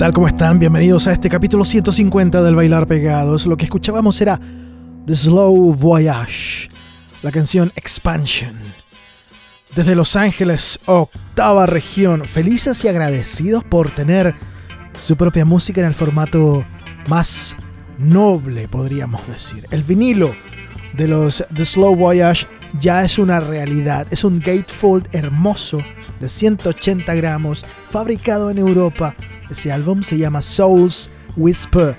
Tal? ¿Cómo están? Bienvenidos a este capítulo 150 del Bailar Pegados. Lo que escuchábamos era The Slow Voyage, la canción Expansion. Desde Los Ángeles, octava región, felices y agradecidos por tener su propia música en el formato más noble, podríamos decir. El vinilo de los The Slow Voyage ya es una realidad. Es un gatefold hermoso de 180 gramos, fabricado en Europa ese álbum se llama Souls Whisper.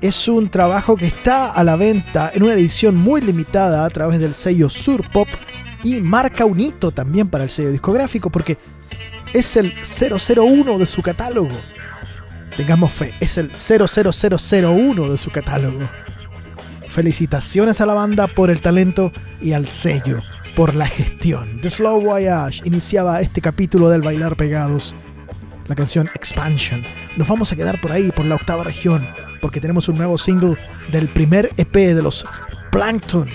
Es un trabajo que está a la venta en una edición muy limitada a través del sello Sur Pop y marca un hito también para el sello discográfico porque es el 001 de su catálogo. Tengamos fe, es el 00001 de su catálogo. Felicitaciones a la banda por el talento y al sello por la gestión. The Slow Voyage iniciaba este capítulo del Bailar Pegados. La canción Expansion. Nos vamos a quedar por ahí, por la octava región, porque tenemos un nuevo single del primer EP de los Plankton.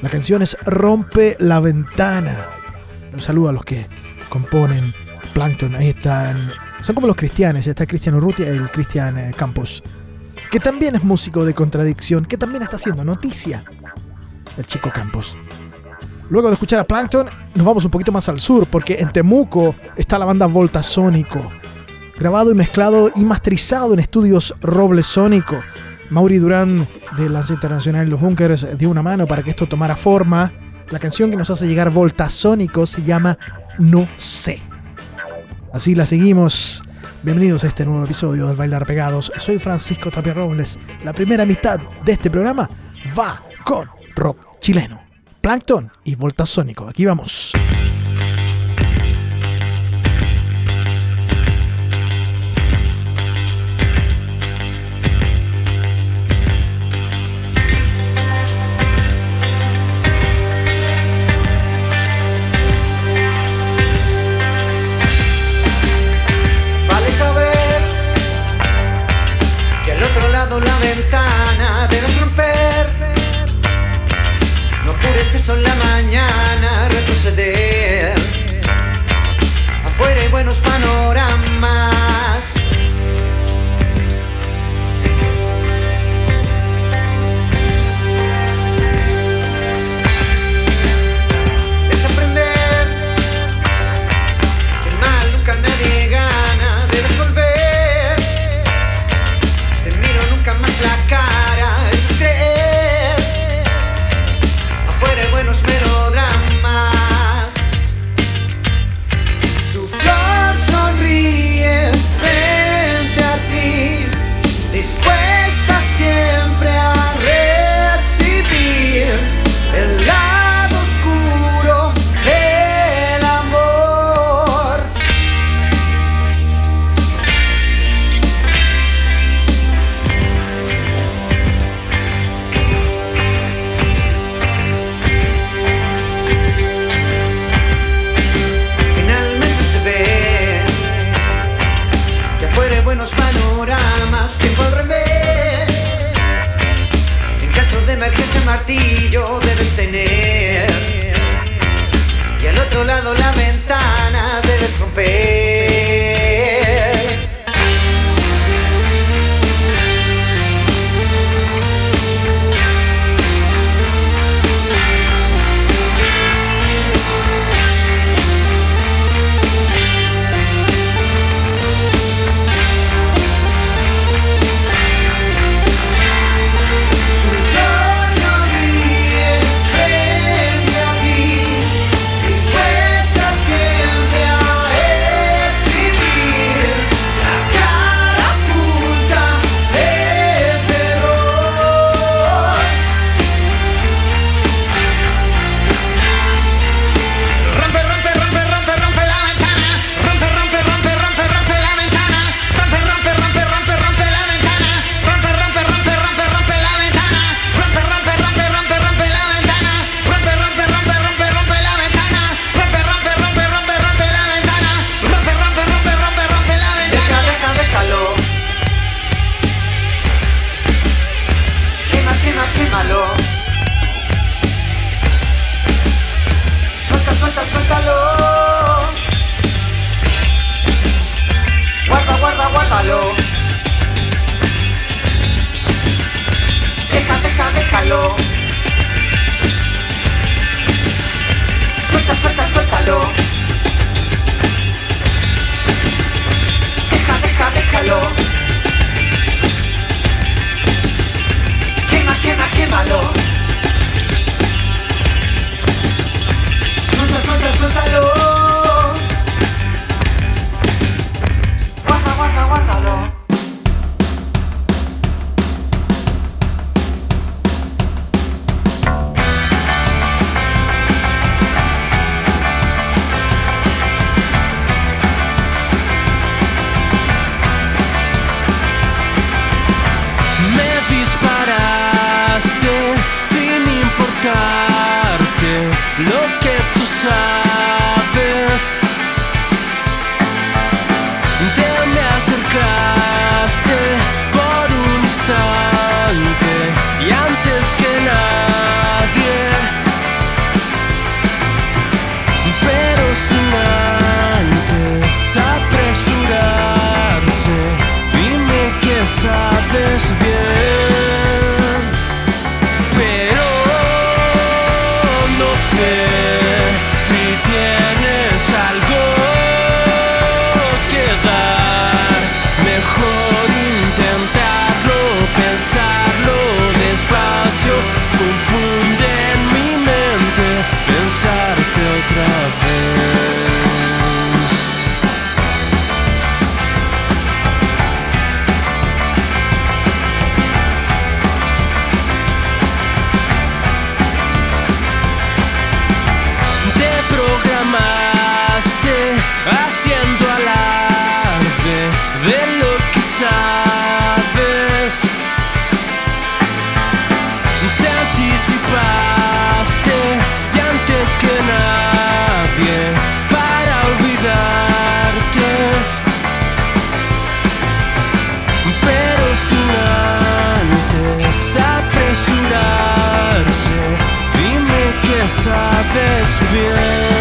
La canción es Rompe la Ventana. Un saludo a los que componen Plankton. Ahí están. Son como los cristianos. Está Cristian Urrutia y el Cristian eh, Campos. Que también es músico de contradicción. Que también está haciendo noticia. El chico Campos. Luego de escuchar a Plankton, nos vamos un poquito más al sur, porque en Temuco está la banda Voltasónico. Grabado y mezclado y masterizado en estudios Roble Sónico. Mauri Durán de Lanza Internacional los Bunkers dio una mano para que esto tomara forma. La canción que nos hace llegar Voltasónico se llama No sé. Así la seguimos. Bienvenidos a este nuevo episodio del Bailar Pegados. Soy Francisco Tapia Robles. La primera mitad de este programa va con rock chileno. Plankton y Voltasónico. Aquí vamos. No apures eso en la mañana, retroceder. Afuera hay buenos panoramas. Emergencia lo que tú sabes. Te me acercaste por un instante y antes que nadie, pero sin antes apresurarse, dime que sabes bien, you que sabes bien.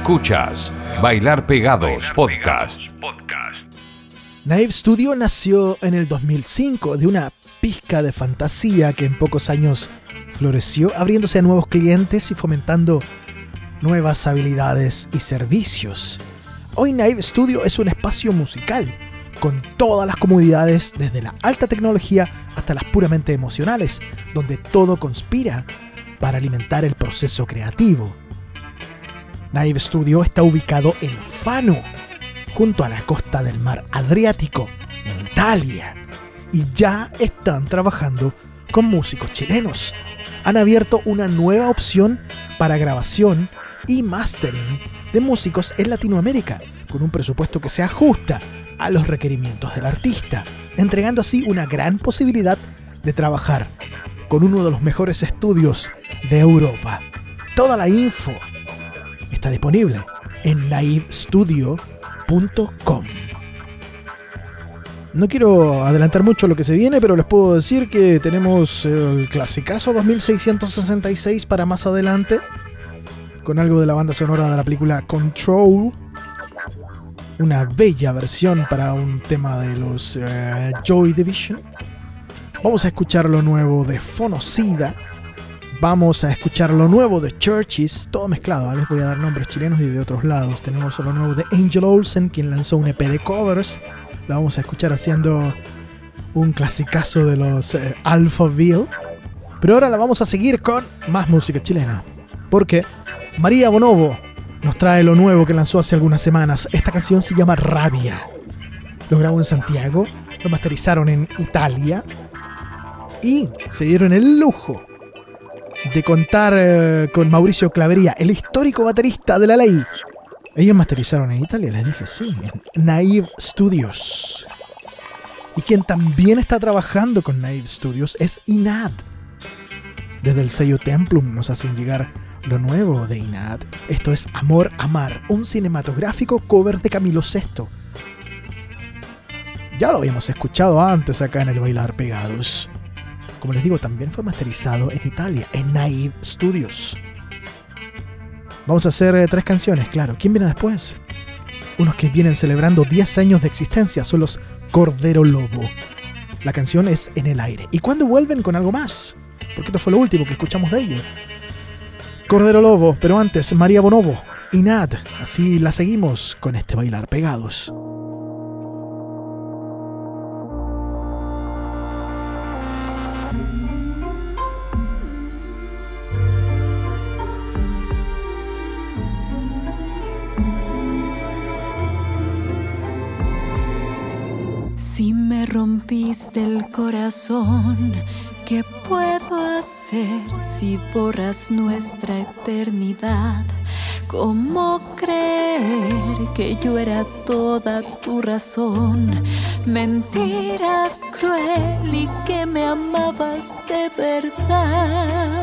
Escuchas Bailar Pegados Podcast. Naive Studio nació en el 2005 de una pizca de fantasía que en pocos años floreció, abriéndose a nuevos clientes y fomentando nuevas habilidades y servicios. Hoy Naive Studio es un espacio musical, con todas las comodidades desde la alta tecnología hasta las puramente emocionales, donde todo conspira para alimentar el proceso creativo. Naive Studio está ubicado en Fano, junto a la costa del mar Adriático, en Italia. Y ya están trabajando con músicos chilenos. Han abierto una nueva opción para grabación y mastering de músicos en Latinoamérica, con un presupuesto que se ajusta a los requerimientos del artista, entregando así una gran posibilidad de trabajar con uno de los mejores estudios de Europa. Toda la info está disponible en naivestudio.com. No quiero adelantar mucho lo que se viene, pero les puedo decir que tenemos el clasicazo 2666 para más adelante, con algo de la banda sonora de la película Control. Una bella versión para un tema de los eh, Joy Division. Vamos a escuchar lo nuevo de Fonocida. Vamos a escuchar lo nuevo de Churches, todo mezclado. Les voy a dar nombres chilenos y de otros lados. Tenemos lo nuevo de Angel Olsen, quien lanzó un EP de covers. La vamos a escuchar haciendo un clasicazo de los eh, Alphaville. Pero ahora la vamos a seguir con más música chilena. Porque María Bonobo nos trae lo nuevo que lanzó hace algunas semanas. Esta canción se llama Rabia. Lo grabó en Santiago, lo masterizaron en Italia y se dieron el lujo de contar eh, con Mauricio Clavería, el histórico baterista de la ley. Ellos masterizaron en Italia, les dije, sí, en Naive Studios. Y quien también está trabajando con Naive Studios es Inad. Desde el sello Templum nos hacen llegar lo nuevo de Inad. Esto es Amor Amar, un cinematográfico cover de Camilo VI. Ya lo habíamos escuchado antes acá en el Bailar Pegados. Como les digo, también fue masterizado en Italia, en Naive Studios. Vamos a hacer eh, tres canciones, claro. ¿Quién viene después? Unos que vienen celebrando 10 años de existencia son los Cordero Lobo. La canción es En el aire. ¿Y cuándo vuelven con algo más? Porque esto fue lo último que escuchamos de ellos. Cordero Lobo, pero antes María Bonobo y Nat. Así la seguimos con este bailar pegados. Si me rompiste el corazón, ¿qué puedo hacer si borras nuestra eternidad? ¿Cómo creer que yo era toda tu razón? Mentira cruel y que me amabas de verdad.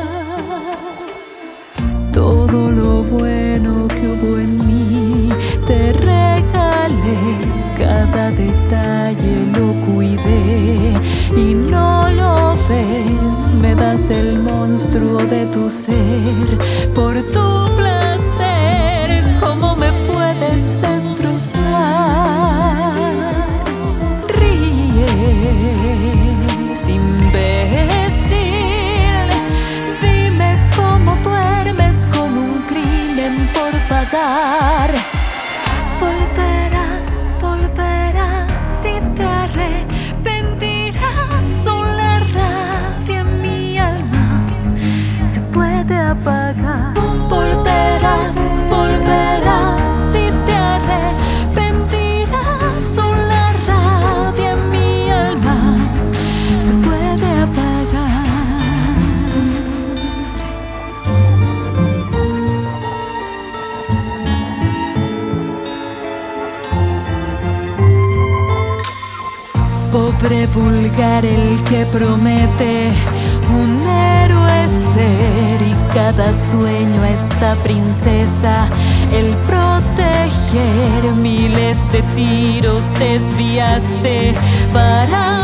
El monstruo de tu ser. Por tu el que promete un héroe ser y cada sueño esta princesa el proteger miles de tiros desviaste para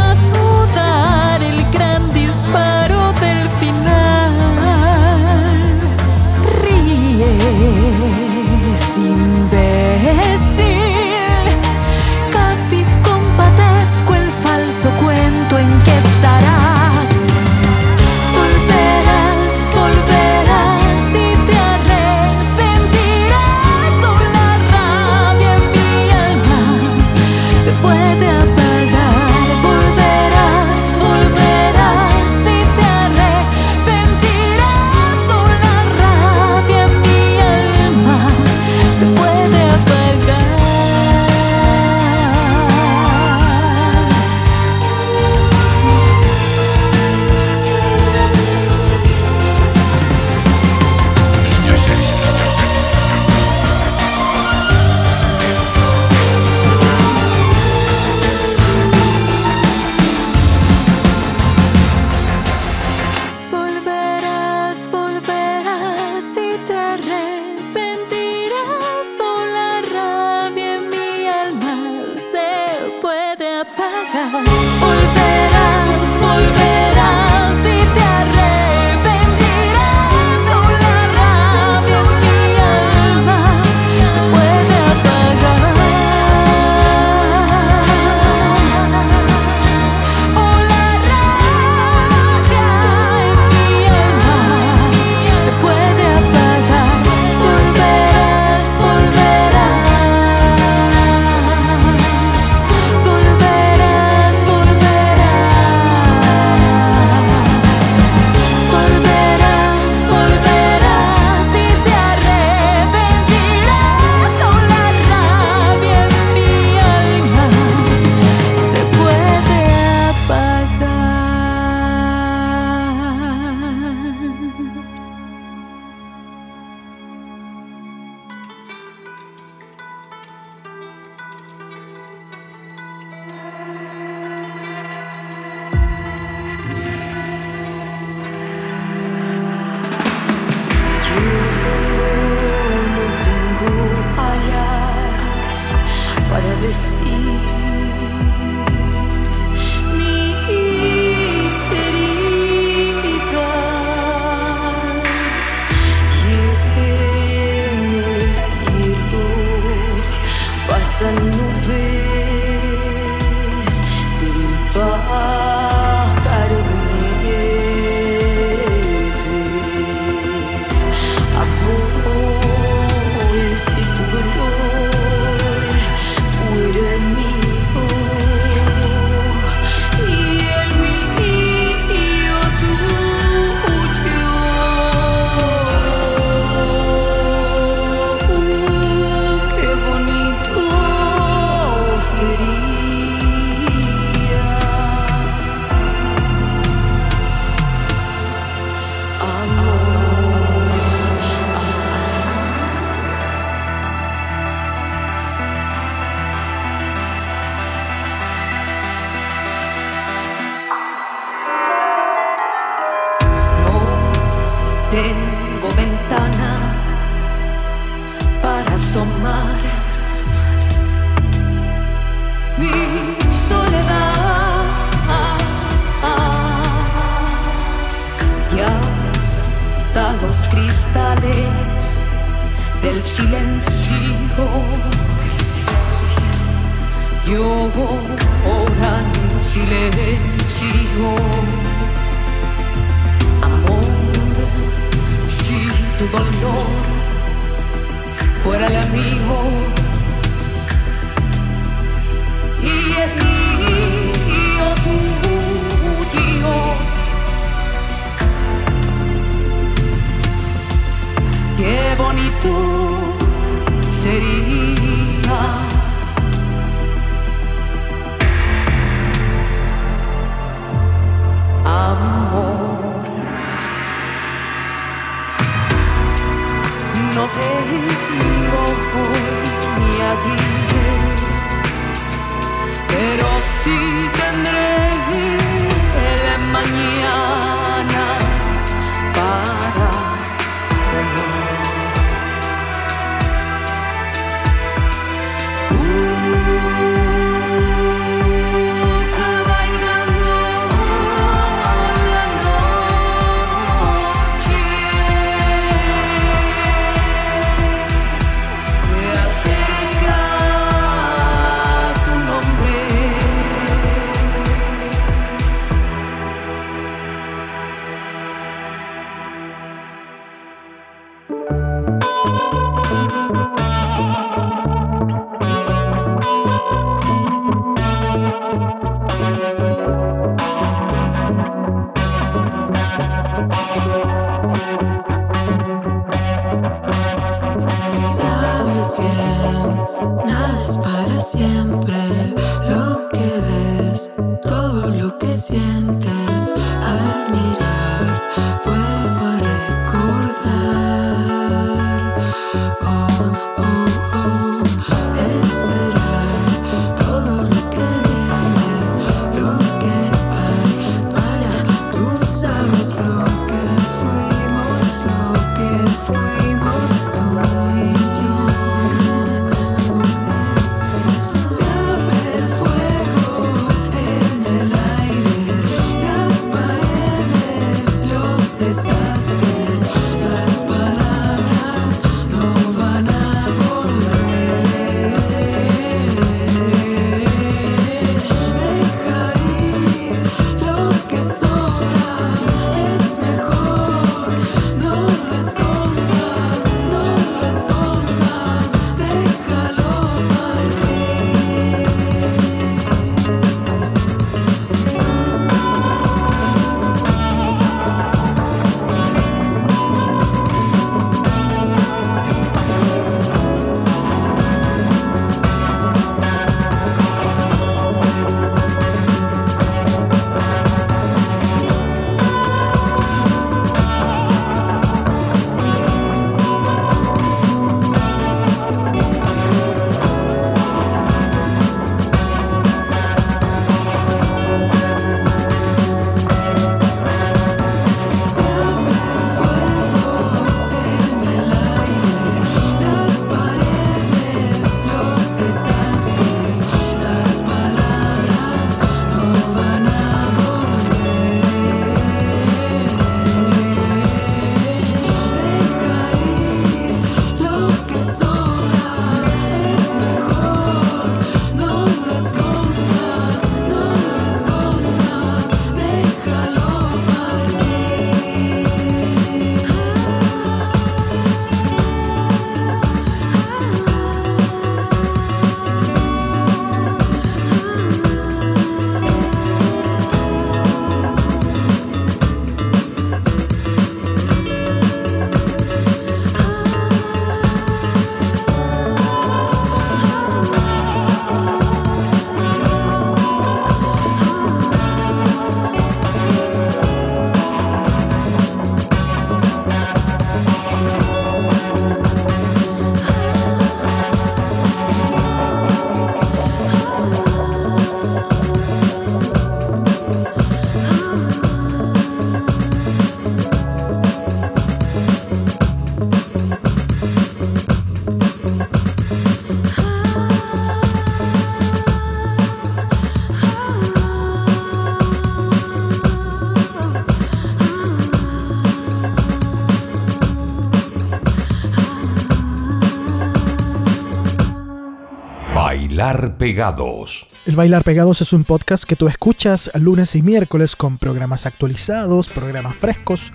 El Bailar Pegados es un podcast que tú escuchas lunes y miércoles con programas actualizados, programas frescos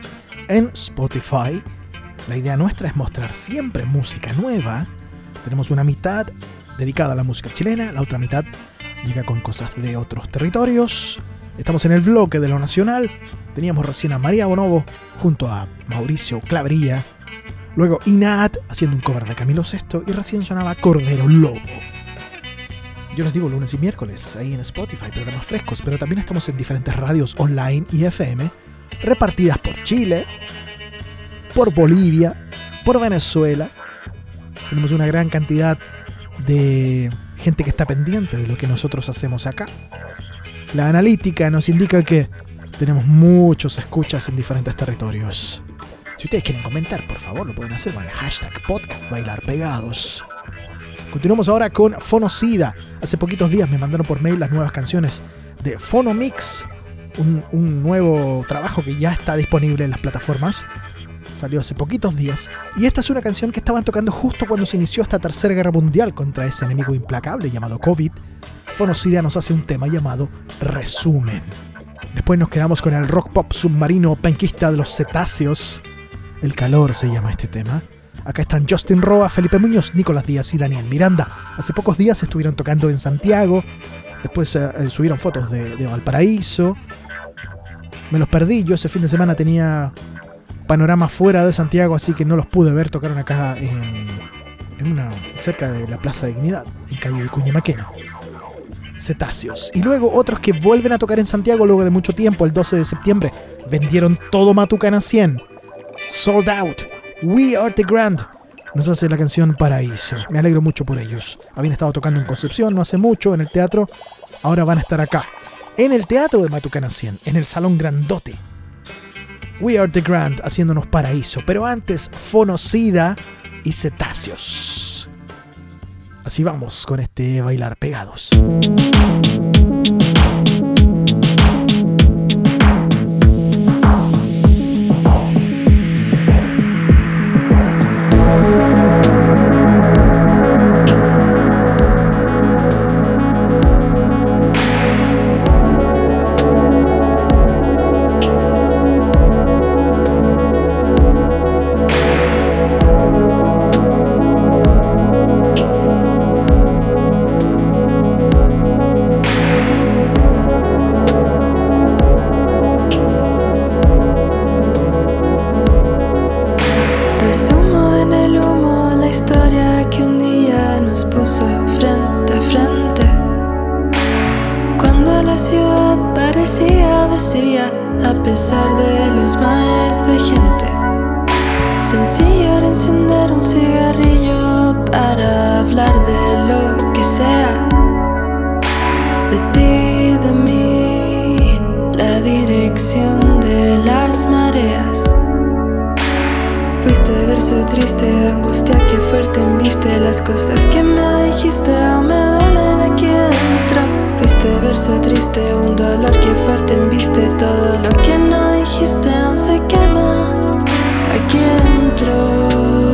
en Spotify. La idea nuestra es mostrar siempre música nueva. Tenemos una mitad dedicada a la música chilena, la otra mitad llega con cosas de otros territorios. Estamos en el bloque de lo nacional. Teníamos recién a María Bonobo junto a Mauricio Clavería. Luego Inat haciendo un cover de Camilo VI y recién sonaba Cordero Lobo. Yo les digo lunes y miércoles ahí en Spotify, programas frescos, pero también estamos en diferentes radios online y FM, repartidas por Chile, por Bolivia, por Venezuela. Tenemos una gran cantidad de gente que está pendiente de lo que nosotros hacemos acá. La analítica nos indica que tenemos muchos escuchas en diferentes territorios. Si ustedes quieren comentar, por favor, lo pueden hacer con el hashtag podcast bailar pegados. Continuamos ahora con Fonocida. Hace poquitos días me mandaron por mail las nuevas canciones de Phonomix, un, un nuevo trabajo que ya está disponible en las plataformas. Salió hace poquitos días. Y esta es una canción que estaban tocando justo cuando se inició esta tercera guerra mundial contra ese enemigo implacable llamado COVID. Fonocida nos hace un tema llamado Resumen. Después nos quedamos con el rock pop submarino penquista de los cetáceos. El calor se llama este tema. Acá están Justin Roa, Felipe Muñoz, Nicolás Díaz y Daniel Miranda. Hace pocos días estuvieron tocando en Santiago. Después eh, eh, subieron fotos de, Valparaíso. Me los perdí. Yo ese fin de semana tenía panorama fuera de Santiago, así que no los pude ver. Tocaron acá en, en una, cerca de la Plaza de Dignidad, en calle de Cuñamaquena. Cetáceos. Y luego otros que vuelven a tocar en Santiago luego de mucho tiempo, el 12 de septiembre. Vendieron todo Matucana 100. Sold out. We Are the Grand. Nos hace la canción Paraíso. Me alegro mucho por ellos. Habían estado tocando en Concepción no hace mucho, en el teatro. Ahora van a estar acá. En el teatro de Matucana 100, en el salón grandote. We Are the Grand haciéndonos paraíso. Pero antes, Fonocida y Cetáceos. Así vamos con este bailar pegados. Verso triste, angustia que fuerte embiste. Las cosas que me dijiste aún me duelen aquí dentro. Fuiste verso triste, un dolor que fuerte embiste. Todo lo que no dijiste aún se quema Aquí adentro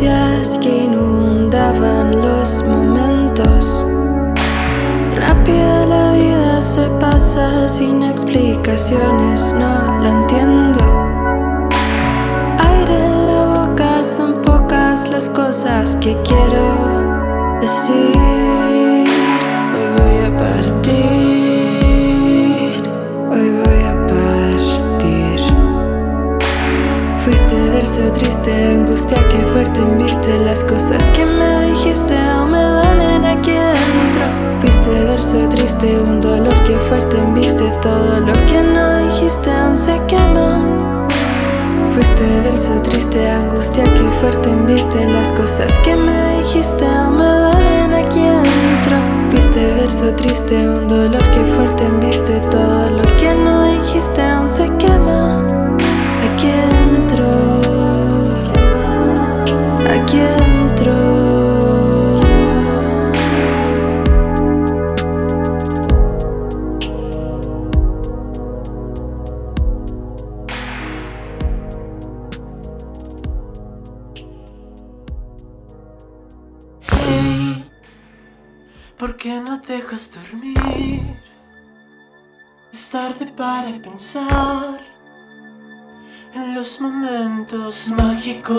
que inundaban los momentos. Rápida la vida se pasa sin explicaciones, no la entiendo. Aire en la boca son pocas las cosas que quiero decir. Verso triste, angustia que fuerte embiste Las cosas que me dijiste aún me duelen aquí dentro. Fuiste verso triste, un dolor que fuerte embiste Todo lo que no dijiste aún se quema. Fuiste verso triste, angustia que fuerte embiste Las cosas que me dijiste aún me duelen aquí adentro Fuiste verso triste, un dolor que fuerte embiste Todo lo que no dijiste aún se quema. Aquí qué no dejas dormir? Es tarde para pensar en los momentos mágicos.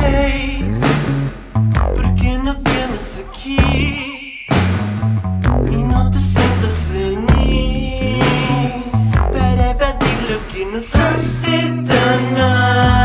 Hey, ¿por qué no vienes aquí y no te sientas en mí para evadir lo que nos hace tan?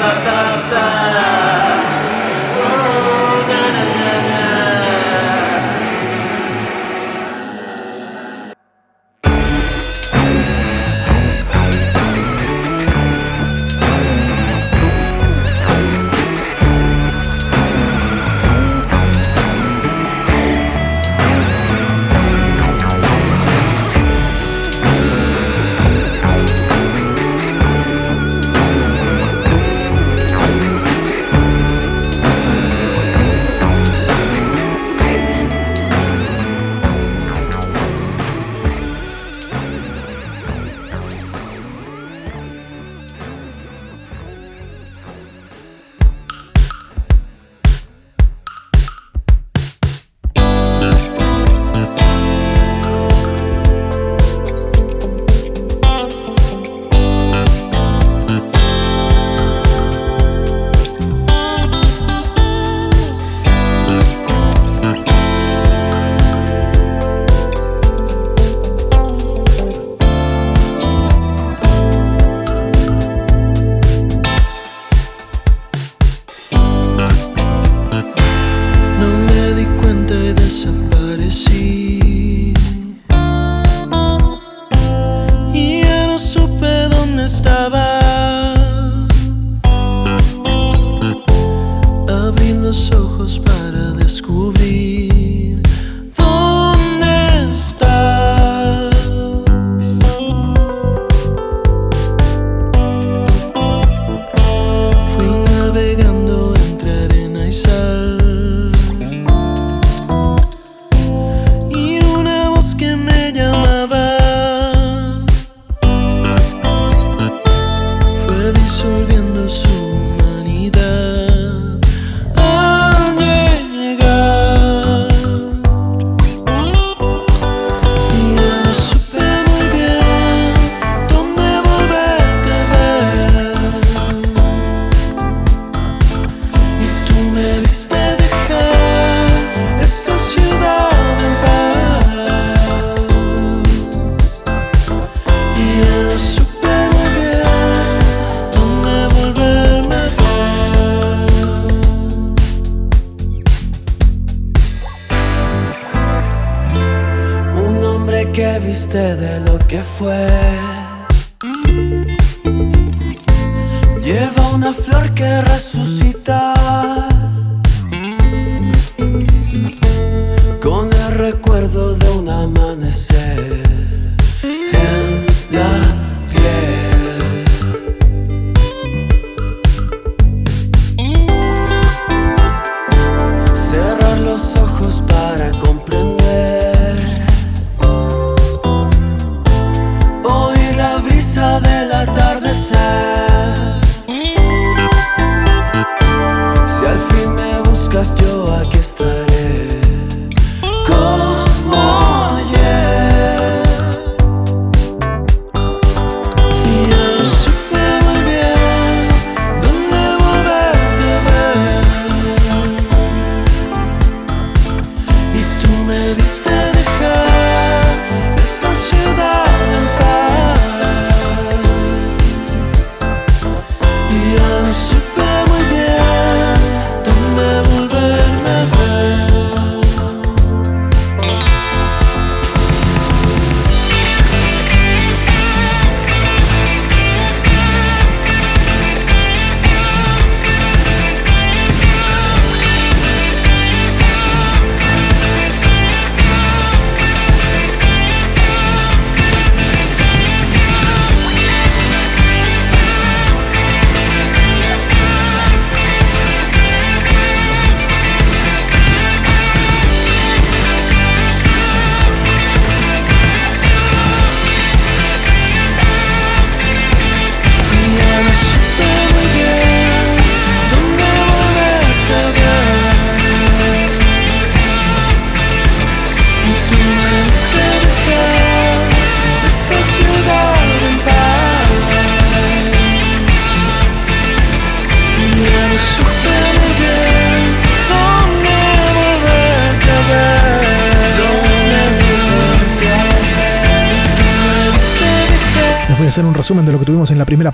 da da da.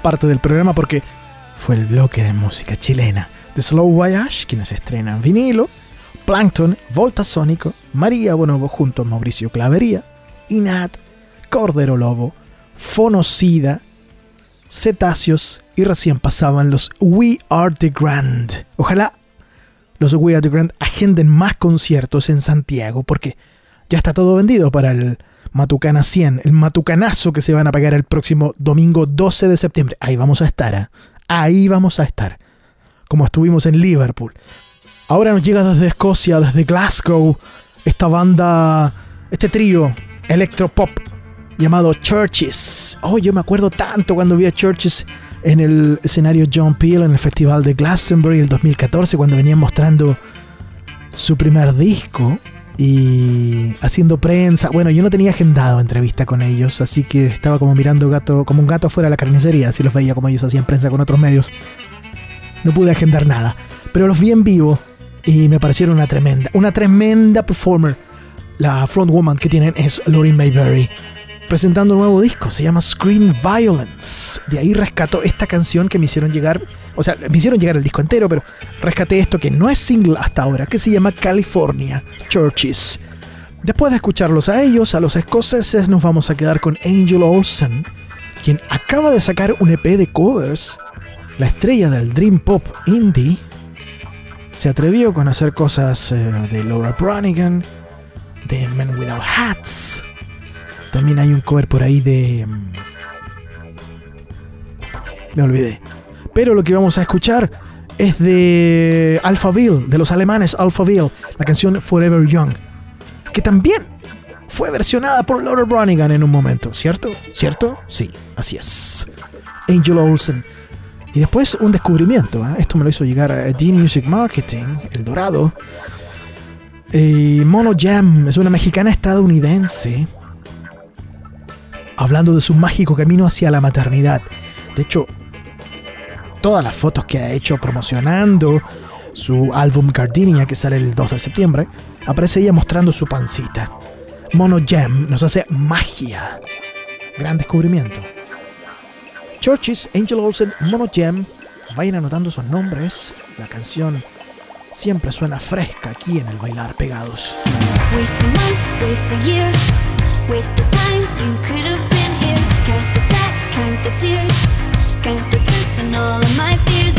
Parte del programa porque fue el bloque de música chilena. The Slow Voyage, quienes estrenan vinilo, Plankton, Volta Sónico, María Bonobo junto a Mauricio Clavería, Inat, Cordero Lobo, Fonocida, Cetáceos y recién pasaban los We Are the Grand. Ojalá los We Are the Grand agenden más conciertos en Santiago porque ya está todo vendido para el Matucana 100, el Matucanazo que se van a pagar el próximo domingo 12 de septiembre. Ahí vamos a estar, ¿eh? ahí vamos a estar, como estuvimos en Liverpool. Ahora nos llega desde Escocia, desde Glasgow, esta banda, este trío electropop llamado Churches. Oh, yo me acuerdo tanto cuando vi a Churches en el escenario John Peel en el Festival de Glastonbury el 2014, cuando venían mostrando su primer disco y haciendo prensa. Bueno, yo no tenía agendado entrevista con ellos, así que estaba como mirando gato, como un gato fuera de la carnicería, así los veía como ellos hacían prensa con otros medios. No pude agendar nada, pero los vi en vivo y me parecieron una tremenda, una tremenda performer. La frontwoman que tienen es Laurie Mayberry presentando un nuevo disco, se llama Screen Violence. De ahí rescato esta canción que me hicieron llegar, o sea, me hicieron llegar el disco entero, pero rescaté esto que no es single hasta ahora, que se llama California Churches. Después de escucharlos a ellos, a los escoceses, nos vamos a quedar con Angel Olsen, quien acaba de sacar un EP de covers. La estrella del Dream Pop Indie se atrevió con hacer cosas eh, de Laura Branigan, de Men Without Hats, también hay un cover por ahí de. mm, Me olvidé. Pero lo que vamos a escuchar es de Alphaville, de los alemanes Alphaville, la canción Forever Young, que también fue versionada por Laura Branigan en un momento, ¿cierto? ¿Cierto? Sí, así es. Angel Olsen. Y después un descubrimiento, ¿eh? esto me lo hizo llegar a D Music Marketing, El Dorado. Eh, Mono Jam es una mexicana estadounidense hablando de su mágico camino hacia la maternidad. De hecho, todas las fotos que ha hecho promocionando su álbum Gardenia, que sale el 2 de septiembre, aparece ella mostrando su pancita. Mono Jam nos hace magia. Gran descubrimiento. Churches, Angel Olsen, Mono Jam. Vayan anotando sus nombres. La canción siempre suena fresca aquí en el Bailar Pegados. Waste the time you could have been here. Count the back, count the tears, count the tense and all of my fears.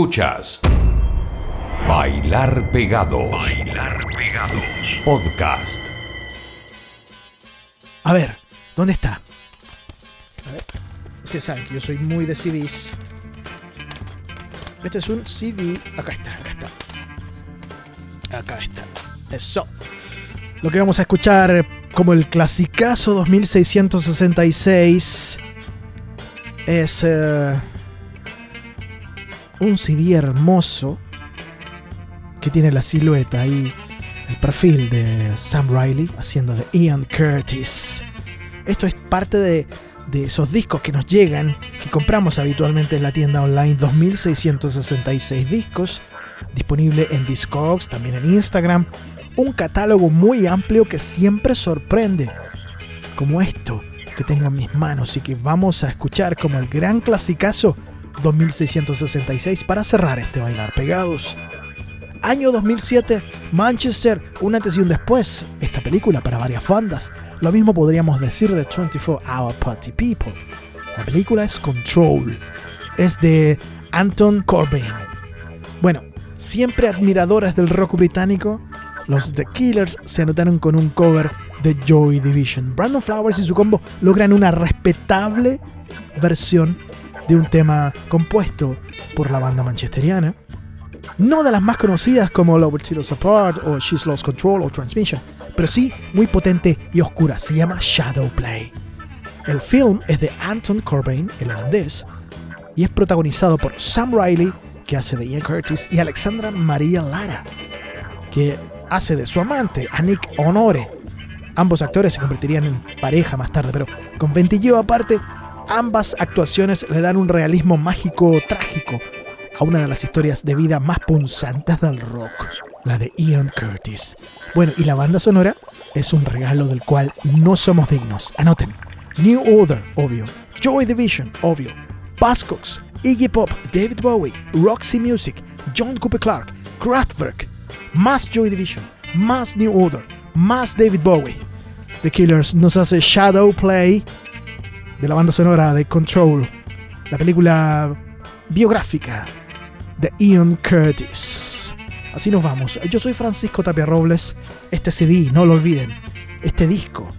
Escuchas Bailar Pegados. Podcast. A ver, ¿dónde está? A ver. Ustedes saben que yo soy muy de CDs. Este es un CD. Acá está, acá está. Acá está. Eso. Lo que vamos a escuchar como el clasicazo 2666 es eh, un CD hermoso que tiene la silueta y el perfil de Sam Riley haciendo de Ian Curtis. Esto es parte de, de esos discos que nos llegan, que compramos habitualmente en la tienda online, 2666 discos, disponible en Discogs, también en Instagram, un catálogo muy amplio que siempre sorprende, como esto que tengo en mis manos y que vamos a escuchar como el gran clasicazo 2666 para cerrar este bailar pegados. Año 2007, Manchester, un antes y un después. Esta película para varias bandas. Lo mismo podríamos decir de 24 Hour Party People. La película es Control. Es de Anton Corbin. Bueno, siempre admiradores del rock británico, los The Killers se anotaron con un cover de Joy Division. Brandon Flowers y su combo logran una respetable versión de un tema compuesto por la banda manchesteriana no de las más conocidas como Love Us Apart o She's Lost Control o Transmission, pero sí muy potente y oscura. Se llama Shadow Play. El film es de Anton Corbijn, el holandés, y es protagonizado por Sam Riley, que hace de Ian Curtis, y Alexandra María Lara, que hace de su amante, Anik Honore. Ambos actores se convertirían en pareja más tarde, pero con Ventillo aparte, ambas actuaciones le dan un realismo mágico trágico a una de las historias de vida más punzantes del rock, la de Ian Curtis. Bueno, y la banda sonora es un regalo del cual no somos dignos. Anoten. New Order, obvio. Joy Division, obvio. Buzzcocks, Iggy Pop, David Bowie, Roxy Music, John Cooper Clark, Kraftwerk, más Joy Division, más New Order, más David Bowie. The Killers nos hace Shadow Play de la banda sonora de Control, la película biográfica de Ian Curtis. Así nos vamos. Yo soy Francisco Tapia Robles. Este CD, no lo olviden. Este disco,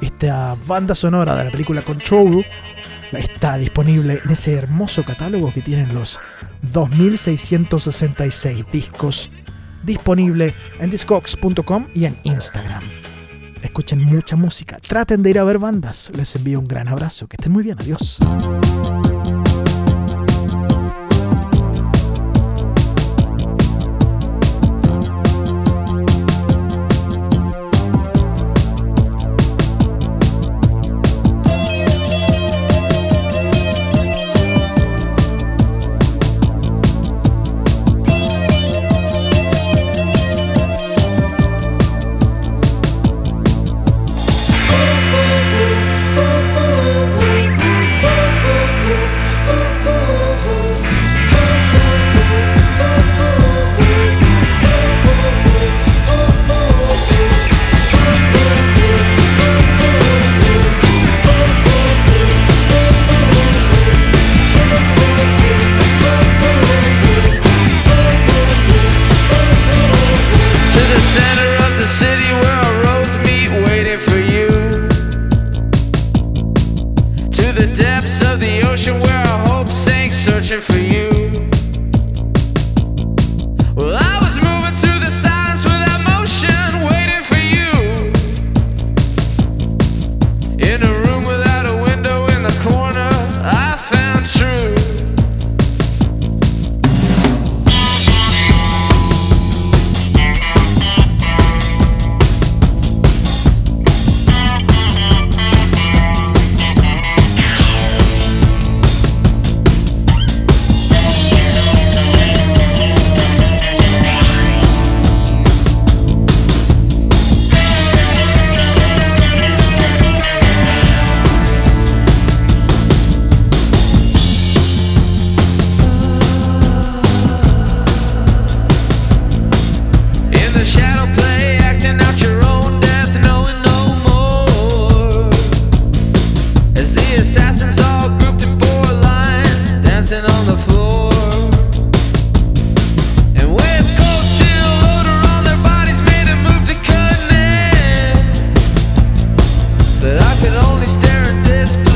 esta banda sonora de la película Control, está disponible en ese hermoso catálogo que tienen los 2666 discos disponible en discogs.com y en Instagram. Escuchen mucha música, traten de ir a ver bandas. Les envío un gran abrazo, que estén muy bien, adiós. this